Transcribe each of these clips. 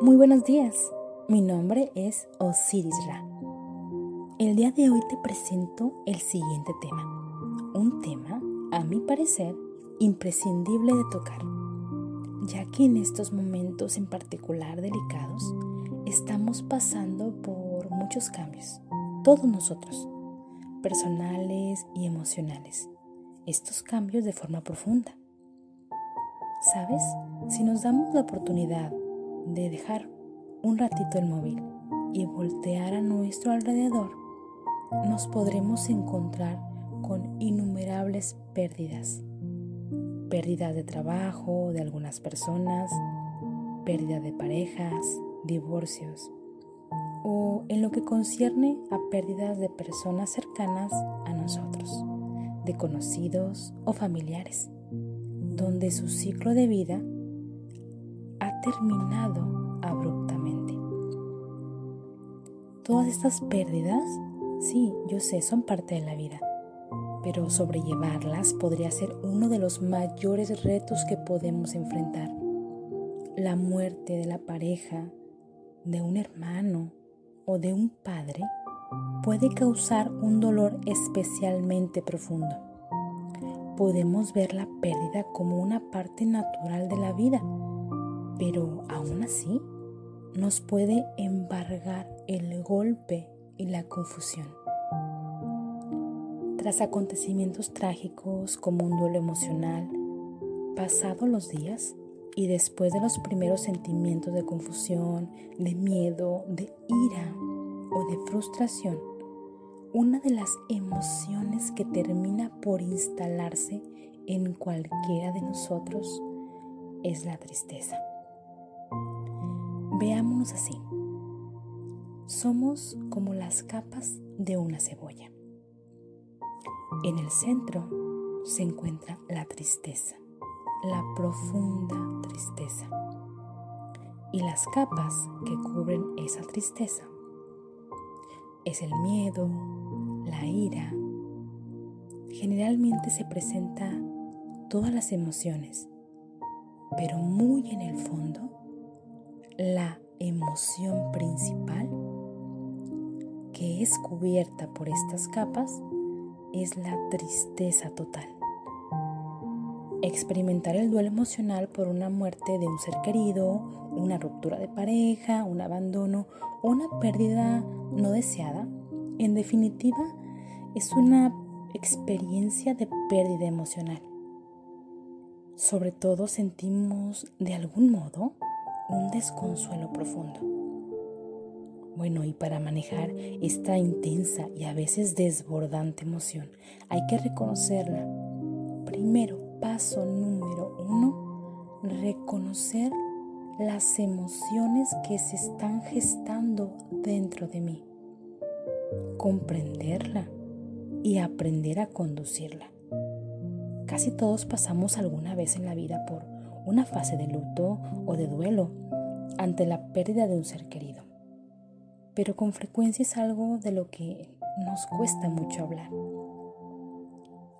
Muy buenos días, mi nombre es Osiris Ra. El día de hoy te presento el siguiente tema, un tema, a mi parecer, imprescindible de tocar, ya que en estos momentos en particular delicados estamos pasando por muchos cambios, todos nosotros, personales y emocionales, estos cambios de forma profunda. ¿Sabes? Si nos damos la oportunidad de dejar un ratito el móvil y voltear a nuestro alrededor, nos podremos encontrar con innumerables pérdidas. Pérdidas de trabajo de algunas personas, pérdida de parejas, divorcios, o en lo que concierne a pérdidas de personas cercanas a nosotros, de conocidos o familiares, donde su ciclo de vida terminado abruptamente. Todas estas pérdidas, sí, yo sé, son parte de la vida, pero sobrellevarlas podría ser uno de los mayores retos que podemos enfrentar. La muerte de la pareja, de un hermano o de un padre puede causar un dolor especialmente profundo. Podemos ver la pérdida como una parte natural de la vida, pero aún así nos puede embargar el golpe y la confusión. Tras acontecimientos trágicos como un duelo emocional, pasados los días, y después de los primeros sentimientos de confusión, de miedo, de ira o de frustración, una de las emociones que termina por instalarse en cualquiera de nosotros es la tristeza. Veámonos así. Somos como las capas de una cebolla. En el centro se encuentra la tristeza la profunda tristeza. Y las capas que cubren esa tristeza es el miedo, la ira. Generalmente se presenta todas las emociones, pero muy en el fondo, la emoción principal que es cubierta por estas capas es la tristeza total. Experimentar el duelo emocional por una muerte de un ser querido, una ruptura de pareja, un abandono o una pérdida no deseada, en definitiva, es una experiencia de pérdida emocional. Sobre todo sentimos de algún modo un desconsuelo profundo. Bueno, y para manejar esta intensa y a veces desbordante emoción, hay que reconocerla. Primero, paso número uno, reconocer las emociones que se están gestando dentro de mí, comprenderla y aprender a conducirla. Casi todos pasamos alguna vez en la vida por una fase de luto o de duelo ante la pérdida de un ser querido, pero con frecuencia es algo de lo que nos cuesta mucho hablar.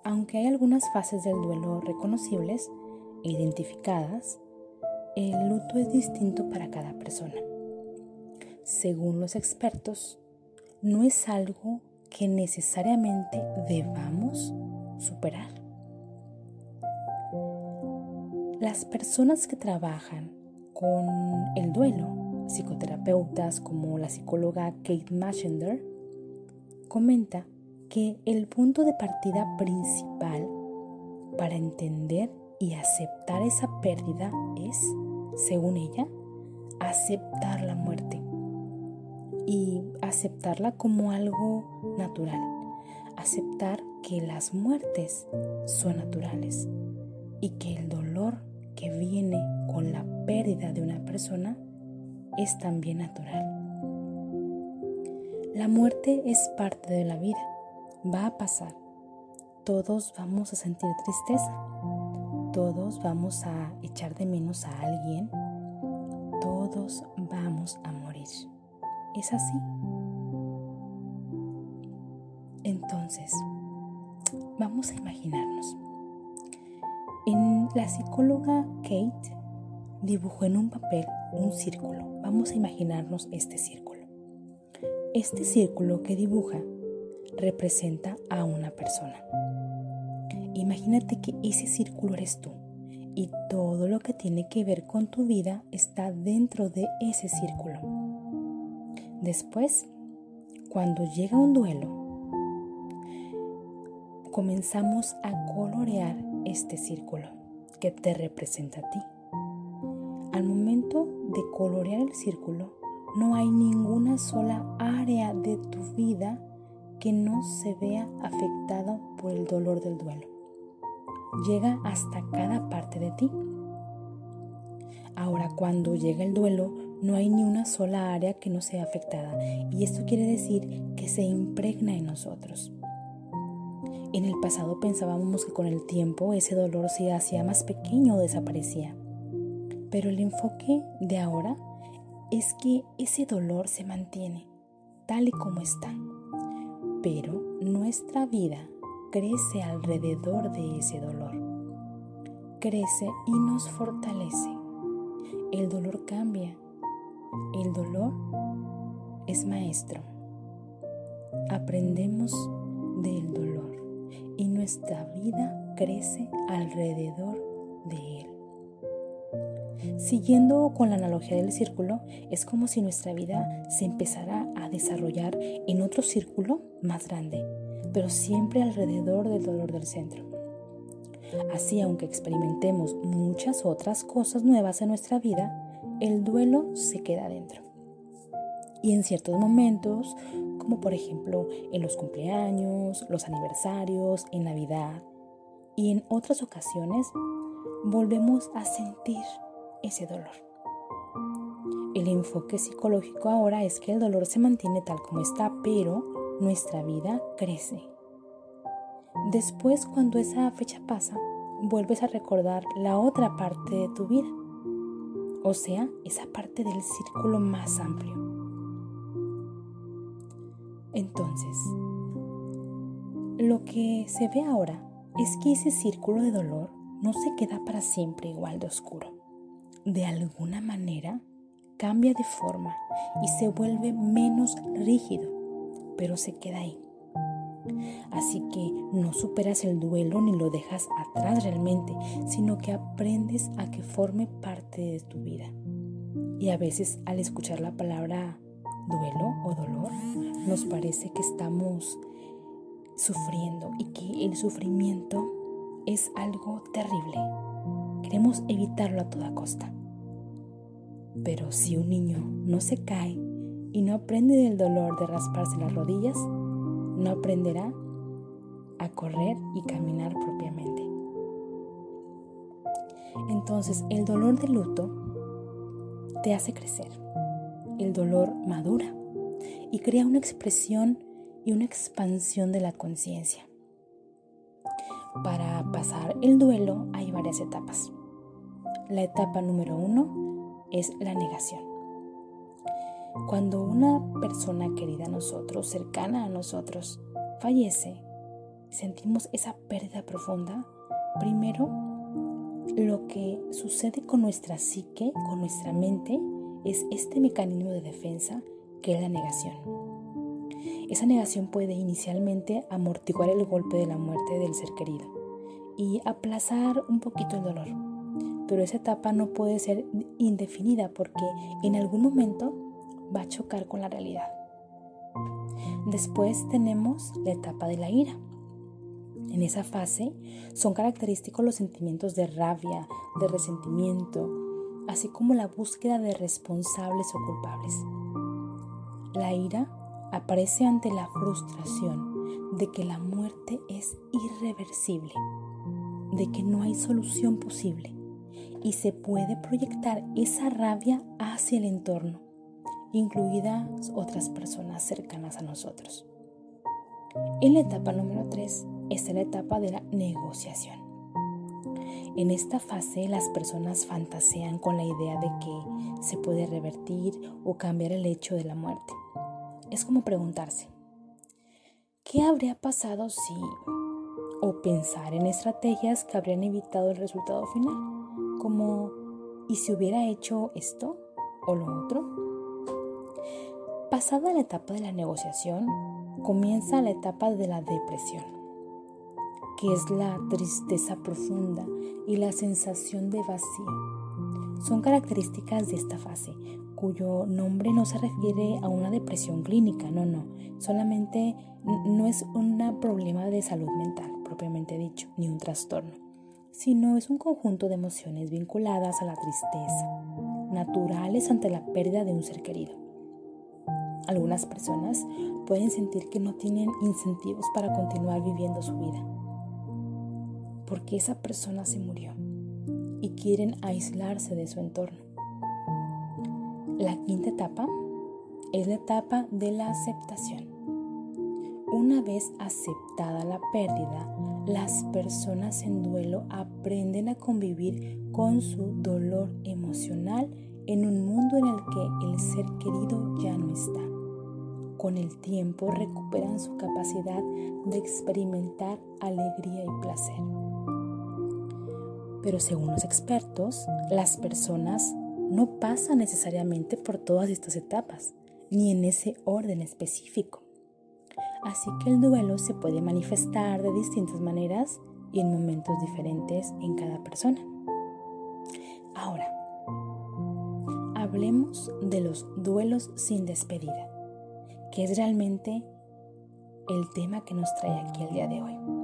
Aunque hay algunas fases del duelo reconocibles e identificadas, el luto es distinto para cada persona. Según los expertos, no es algo que necesariamente debamos superar. Las personas que trabajan con el duelo, psicoterapeutas como la psicóloga Kate Maschender, comenta que el punto de partida principal para entender y aceptar esa pérdida es, según ella, aceptar la muerte y aceptarla como algo natural, aceptar que las muertes son naturales y que el dolor que viene con la pérdida de una persona es también natural. La muerte es parte de la vida va a pasar. Todos vamos a sentir tristeza. Todos vamos a echar de menos a alguien. Todos vamos a morir. ¿Es así? La psicóloga Kate dibujó en un papel un círculo. Vamos a imaginarnos este círculo. Este círculo que dibuja representa a una persona. Imagínate que ese círculo eres tú y todo lo que tiene que ver con tu vida está dentro de ese círculo. Después, cuando llega un duelo, comenzamos a colorear este círculo que te representa a ti. Al momento de colorear el círculo, no hay ninguna sola área de tu vida que no se vea afectada por el dolor del duelo. Llega hasta cada parte de ti. Ahora, cuando llega el duelo, no hay ni una sola área que no sea afectada. Y esto quiere decir que se impregna en nosotros. En el pasado pensábamos que con el tiempo ese dolor se hacía más pequeño o desaparecía. Pero el enfoque de ahora es que ese dolor se mantiene tal y como está. Pero nuestra vida crece alrededor de ese dolor. Crece y nos fortalece. El dolor cambia. El dolor es maestro. Aprendemos del dolor y nuestra vida crece alrededor de él. Siguiendo con la analogía del círculo, es como si nuestra vida se empezara a desarrollar en otro círculo más grande, pero siempre alrededor del dolor del centro. Así, aunque experimentemos muchas otras cosas nuevas en nuestra vida, el duelo se queda dentro. Y en ciertos momentos, como por ejemplo en los cumpleaños, los aniversarios, en Navidad y en otras ocasiones, volvemos a sentir ese dolor. El enfoque psicológico ahora es que el dolor se mantiene tal como está, pero nuestra vida crece. Después, cuando esa fecha pasa, vuelves a recordar la otra parte de tu vida, o sea, esa parte del círculo más amplio. Entonces, lo que se ve ahora es que ese círculo de dolor no se queda para siempre igual de oscuro. De alguna manera cambia de forma y se vuelve menos rígido, pero se queda ahí. Así que no superas el duelo ni lo dejas atrás realmente, sino que aprendes a que forme parte de tu vida. Y a veces al escuchar la palabra duelo o dolor, nos parece que estamos sufriendo y que el sufrimiento es algo terrible. Queremos evitarlo a toda costa. Pero si un niño no se cae y no aprende del dolor de rasparse las rodillas, no aprenderá a correr y caminar propiamente. Entonces el dolor de luto te hace crecer. El dolor madura y crea una expresión y una expansión de la conciencia. Para pasar el duelo hay varias etapas. La etapa número uno es la negación. Cuando una persona querida a nosotros, cercana a nosotros, fallece, sentimos esa pérdida profunda, primero lo que sucede con nuestra psique, con nuestra mente, es este mecanismo de defensa que es la negación. Esa negación puede inicialmente amortiguar el golpe de la muerte del ser querido y aplazar un poquito el dolor. Pero esa etapa no puede ser indefinida porque en algún momento va a chocar con la realidad. Después tenemos la etapa de la ira. En esa fase son característicos los sentimientos de rabia, de resentimiento, así como la búsqueda de responsables o culpables. La ira aparece ante la frustración de que la muerte es irreversible, de que no hay solución posible y se puede proyectar esa rabia hacia el entorno, incluidas otras personas cercanas a nosotros. En la etapa número 3 es la etapa de la negociación. En esta fase las personas fantasean con la idea de que se puede revertir o cambiar el hecho de la muerte es como preguntarse, ¿qué habría pasado si... o pensar en estrategias que habrían evitado el resultado final? Como, ¿y si hubiera hecho esto? o lo otro. Pasada la etapa de la negociación, comienza la etapa de la depresión, que es la tristeza profunda y la sensación de vacío. Son características de esta fase, cuyo nombre no se refiere a una depresión clínica, no, no, solamente no es un problema de salud mental propiamente dicho, ni un trastorno, sino es un conjunto de emociones vinculadas a la tristeza, naturales ante la pérdida de un ser querido. Algunas personas pueden sentir que no tienen incentivos para continuar viviendo su vida, porque esa persona se murió y quieren aislarse de su entorno. La quinta etapa es la etapa de la aceptación. Una vez aceptada la pérdida, las personas en duelo aprenden a convivir con su dolor emocional en un mundo en el que el ser querido ya no está. Con el tiempo recuperan su capacidad de experimentar alegría y placer. Pero según los expertos, las personas no pasan necesariamente por todas estas etapas, ni en ese orden específico. Así que el duelo se puede manifestar de distintas maneras y en momentos diferentes en cada persona. Ahora, hablemos de los duelos sin despedida, que es realmente el tema que nos trae aquí el día de hoy.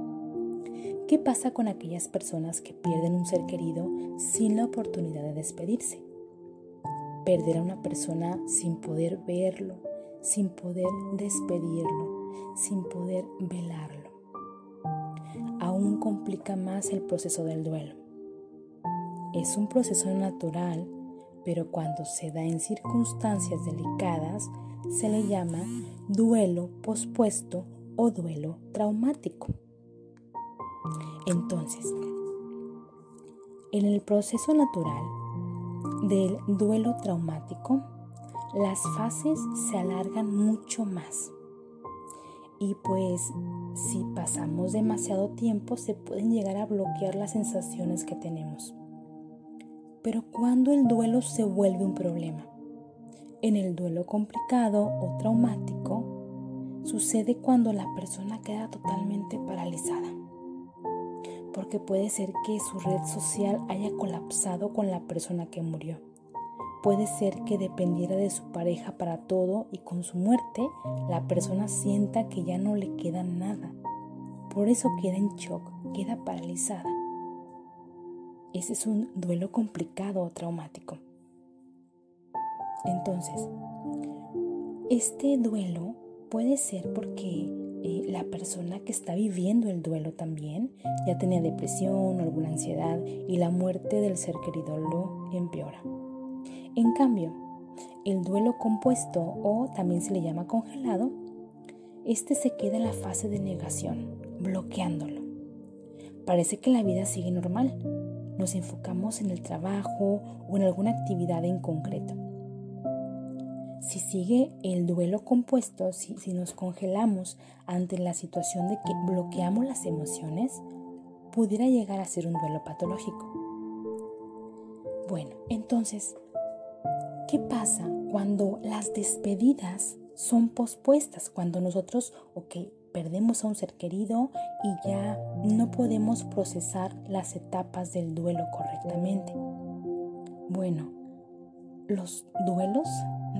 ¿Qué pasa con aquellas personas que pierden un ser querido sin la oportunidad de despedirse? Perder a una persona sin poder verlo, sin poder despedirlo, sin poder velarlo. Aún complica más el proceso del duelo. Es un proceso natural, pero cuando se da en circunstancias delicadas, se le llama duelo pospuesto o duelo traumático. Entonces, en el proceso natural del duelo traumático, las fases se alargan mucho más. Y pues si pasamos demasiado tiempo se pueden llegar a bloquear las sensaciones que tenemos. Pero cuando el duelo se vuelve un problema, en el duelo complicado o traumático, sucede cuando la persona queda totalmente paralizada. Porque puede ser que su red social haya colapsado con la persona que murió Puede ser que dependiera de su pareja para todo y con su muerte la persona sienta que ya no le queda nada. Por eso queda en shock, queda paralizada. Ese es un duelo complicado o traumático. Entonces, este duelo puede ser porque la persona que está viviendo el duelo también ya tenía depresión o alguna ansiedad y la muerte del ser querido lo empeora. En cambio, el duelo compuesto o también se le llama congelado, este se queda en la fase de negación, bloqueándolo. Parece que la vida sigue normal. Nos enfocamos en el trabajo o en alguna actividad en concreto. Si sigue el duelo compuesto, si, nos congelamos ante la situación de que bloqueamos las emociones, pudiera llegar a ser un duelo patológico. Bueno, entonces, ¿Qué pasa cuando las despedidas son pospuestas? Cuando nosotros, ok, perdemos a un ser querido y ya no podemos procesar las etapas del duelo correctamente. Bueno, los duelos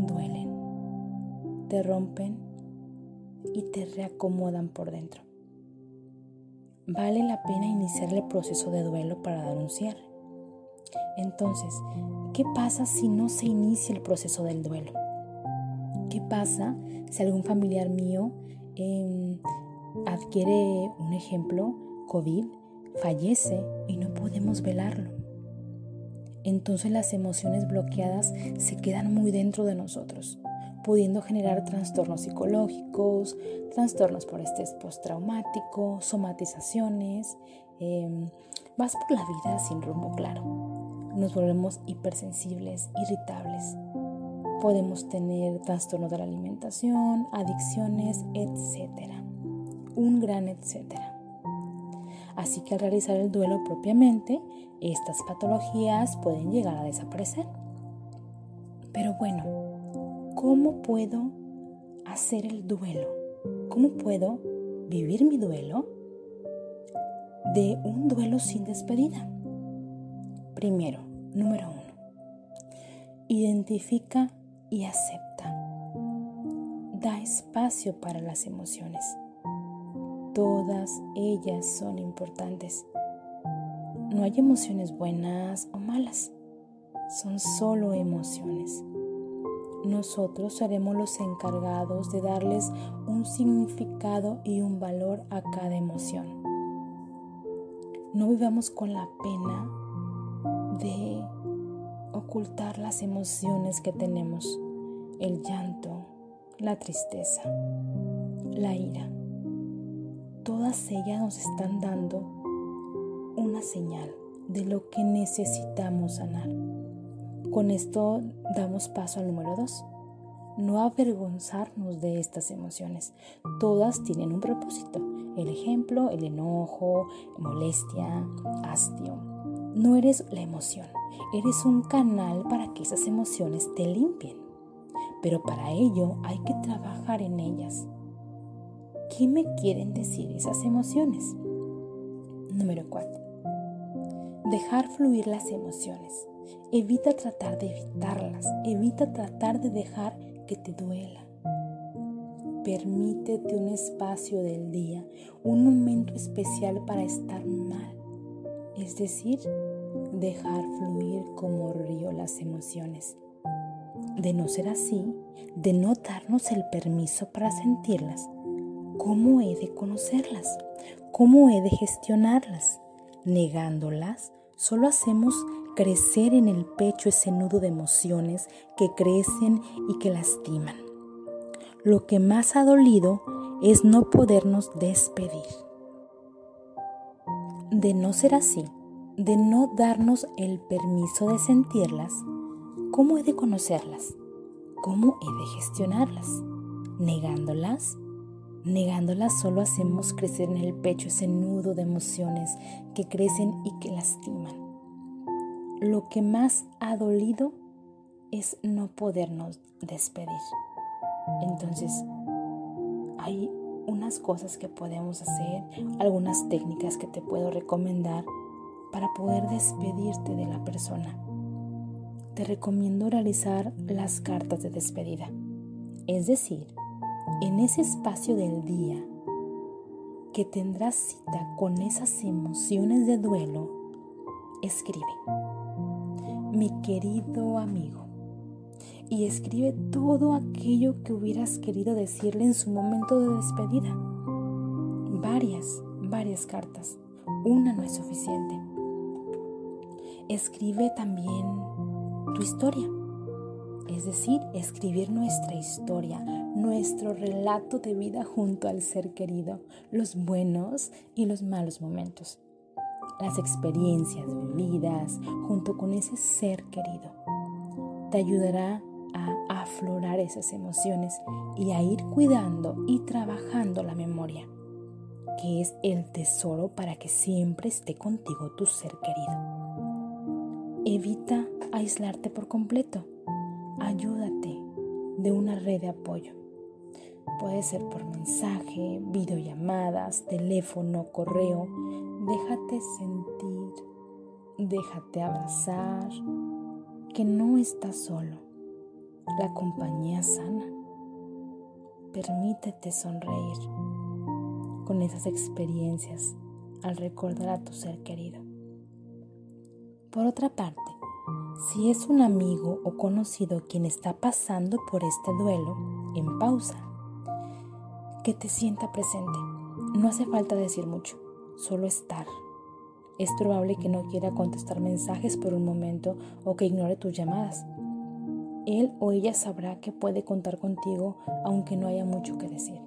duelen, te rompen y te reacomodan por dentro. Vale la pena iniciar el proceso de duelo para dar un cierre. Entonces, ¿qué pasa si no se inicia el proceso del duelo? ¿Qué pasa si algún familiar mío em, adquiere, un ejemplo, COVID, fallece y no podemos velarlo? Entonces las emociones bloqueadas se quedan muy dentro de nosotros, pudiendo generar trastornos psicológicos, trastornos por estrés postraumático, somatizaciones. Em, vas por la vida sin rumbo claro nos volvemos hipersensibles, irritables. Podemos tener trastorno de la alimentación, adicciones, etc. Un gran etcétera. Así que al realizar el duelo propiamente, estas patologías pueden llegar a desaparecer. Pero bueno, ¿cómo puedo hacer el duelo? ¿Cómo puedo vivir mi duelo de un duelo sin despedida? Primero, número uno, identifica y acepta. Da espacio para las emociones. Todas ellas son importantes. No hay emociones buenas o malas, son solo emociones. Nosotros seremos los encargados de darles un significado y un valor a cada emoción. No vivamos con la pena de ocultar las emociones que tenemos, el llanto, la tristeza, la ira. Todas ellas nos están dando una señal de lo que necesitamos sanar. Con esto damos paso al número dos. No avergonzarnos de estas emociones. Todas tienen un propósito. El ejemplo, el enojo, molestia, hastio. No eres la emoción, eres un canal para que esas emociones te limpien. Pero para ello hay que trabajar en ellas. ¿Qué me quieren decir esas emociones? Número 4. Dejar fluir las emociones. Evita tratar de evitarlas. Evita tratar de dejar que te duela. Permítete un espacio del día, un momento especial para estar mal. Es decir, dejar fluir como río las emociones. De no ser así, de no darnos el permiso para sentirlas, ¿cómo he de conocerlas? ¿Cómo he de gestionarlas? Negándolas, solo hacemos crecer en el pecho ese nudo de emociones que crecen y que lastiman. Lo que más ha dolido es no podernos despedir. De no ser así, de no darnos el permiso de sentirlas, ¿cómo he de conocerlas? ¿Cómo he de gestionarlas? ¿Negándolas? Negándolas solo hacemos crecer en el pecho ese nudo de emociones que crecen y que lastiman. Lo que más ha dolido es no podernos despedir. Entonces, hay unas cosas que podemos hacer, algunas técnicas que te puedo recomendar para poder despedirte de la persona. Te recomiendo realizar las cartas de despedida. Es decir, en ese espacio del día que tendrás cita con esas emociones de duelo, escribe, mi querido amigo, y escribe todo aquello que hubieras querido decirle en su momento de despedida. Varias, varias cartas. Una no es suficiente. Escribe también tu historia es decir, escribir nuestra historia, nuestro relato de vida junto al ser querido, los buenos y los malos momentos, las experiencias vividas junto con ese ser querido. Te ayudará a aflorar esas emociones y a ir cuidando y trabajando la memoria, que es el tesoro para que siempre esté contigo tu ser querido. Evita aislarte por completo ayúdate de una red de apoyo. Puede ser por mensaje, videollamadas, teléfono, correo. Déjate sentir, déjate abrazar, que no estás solo. La compañía sana. Permítete sonreír con esas experiencias al recordar a tu ser querido. Por otra parte, si es un amigo o conocido quien está pasando por este duelo, en pausa. Que te sienta presente. No hace falta decir mucho, solo estar. Es probable que no quiera contestar mensajes por un momento o que ignore tus llamadas. Él o ella sabrá que puede contar contigo aunque no haya mucho que decir.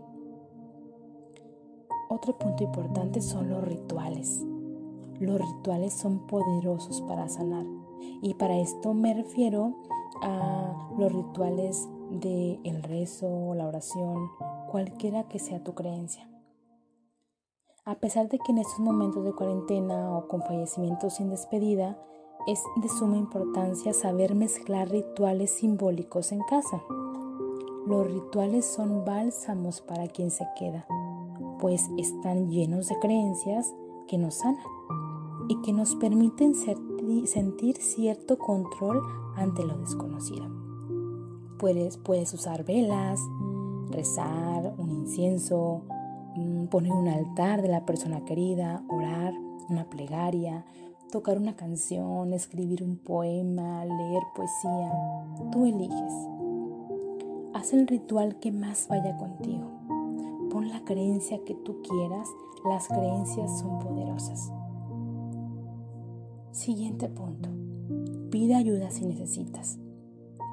Otro punto importante son los rituales. Los rituales son poderosos para sanar y para esto me refiero a los rituales del el rezo, la oración, cualquiera que sea tu creencia. A pesar de que en estos momentos de cuarentena o con fallecimientos sin despedida, es de suma importancia saber mezclar rituales simbólicos en casa. Los rituales son bálsamos para quien se queda, pues están llenos de creencias que nos sanan y que nos permiten sentir cierto control ante lo desconocido. Puedes, puedes usar velas, rezar, un incienso, mm, poner un altar de la persona querida, orar, una plegaria, tocar una canción, escribir un poema, leer poesía. Tú eliges. Haz el ritual que más vaya contigo. Pon la creencia que tú quieras, las creencias son poderosas. Siguiente punto. Pide ayuda si necesitas.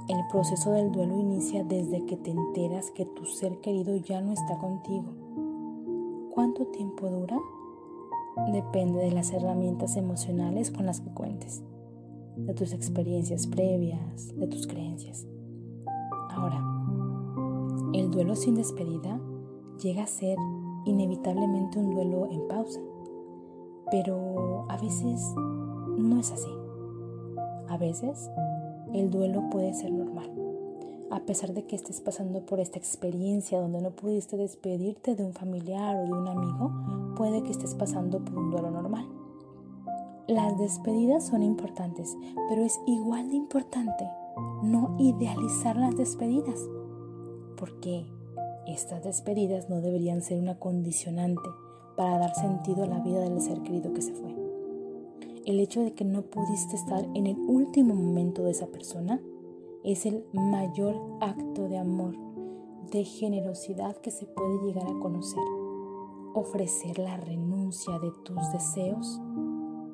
El proceso del duelo inicia desde que te enteras que tu ser querido ya no está contigo. ¿Cuánto tiempo dura? Depende de las herramientas emocionales con las que cuentes, de tus experiencias previas, de tus creencias. Ahora, el duelo sin despedida llega a ser inevitablemente un duelo en pausa, pero a veces no es así. A veces el duelo puede ser normal. A pesar de que estés pasando por esta experiencia donde no pudiste despedirte de un familiar o de un amigo, puede que estés pasando por un duelo normal. Las despedidas son importantes, pero es igual de importante no idealizar las despedidas, porque estas despedidas no deberían ser una condicionante para dar sentido a la vida del ser querido que se fue el hecho de que no pudiste estar en el último momento de esa persona es el mayor acto de amor, de generosidad que se puede llegar a conocer. Ofrecer la renuncia de tus deseos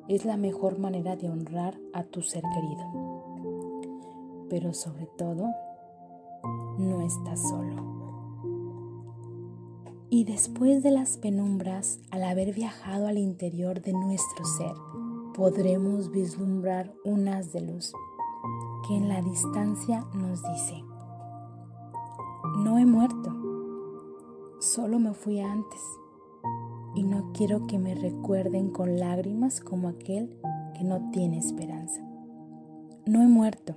es la mejor manera de honrar a tu ser querido. Pero sobre todo, no estás solo. Y después de las penumbras, al haber viajado al interior de nuestro ser, podremos vislumbrar un haz de luz que en la distancia nos dice, no he muerto, solo me fui antes y no quiero que me recuerden con lágrimas como aquel que no tiene esperanza. No he muerto,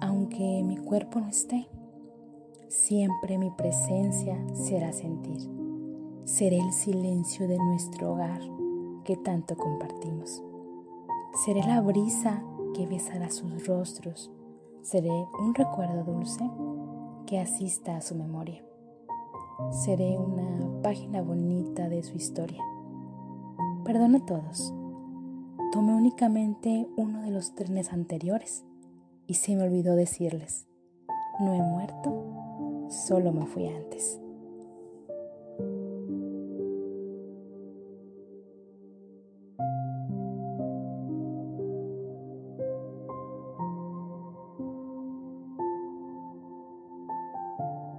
aunque mi cuerpo no esté, siempre mi presencia se hará sentir. Seré el silencio de nuestro hogar que tanto compartimos. Seré la brisa que besará sus rostros. Seré un recuerdo dulce que asista a su memoria. Seré una página bonita de su historia. Perdona a todos. Tomé únicamente uno de los trenes anteriores y se me olvidó decirles, no he muerto, solo me fui antes.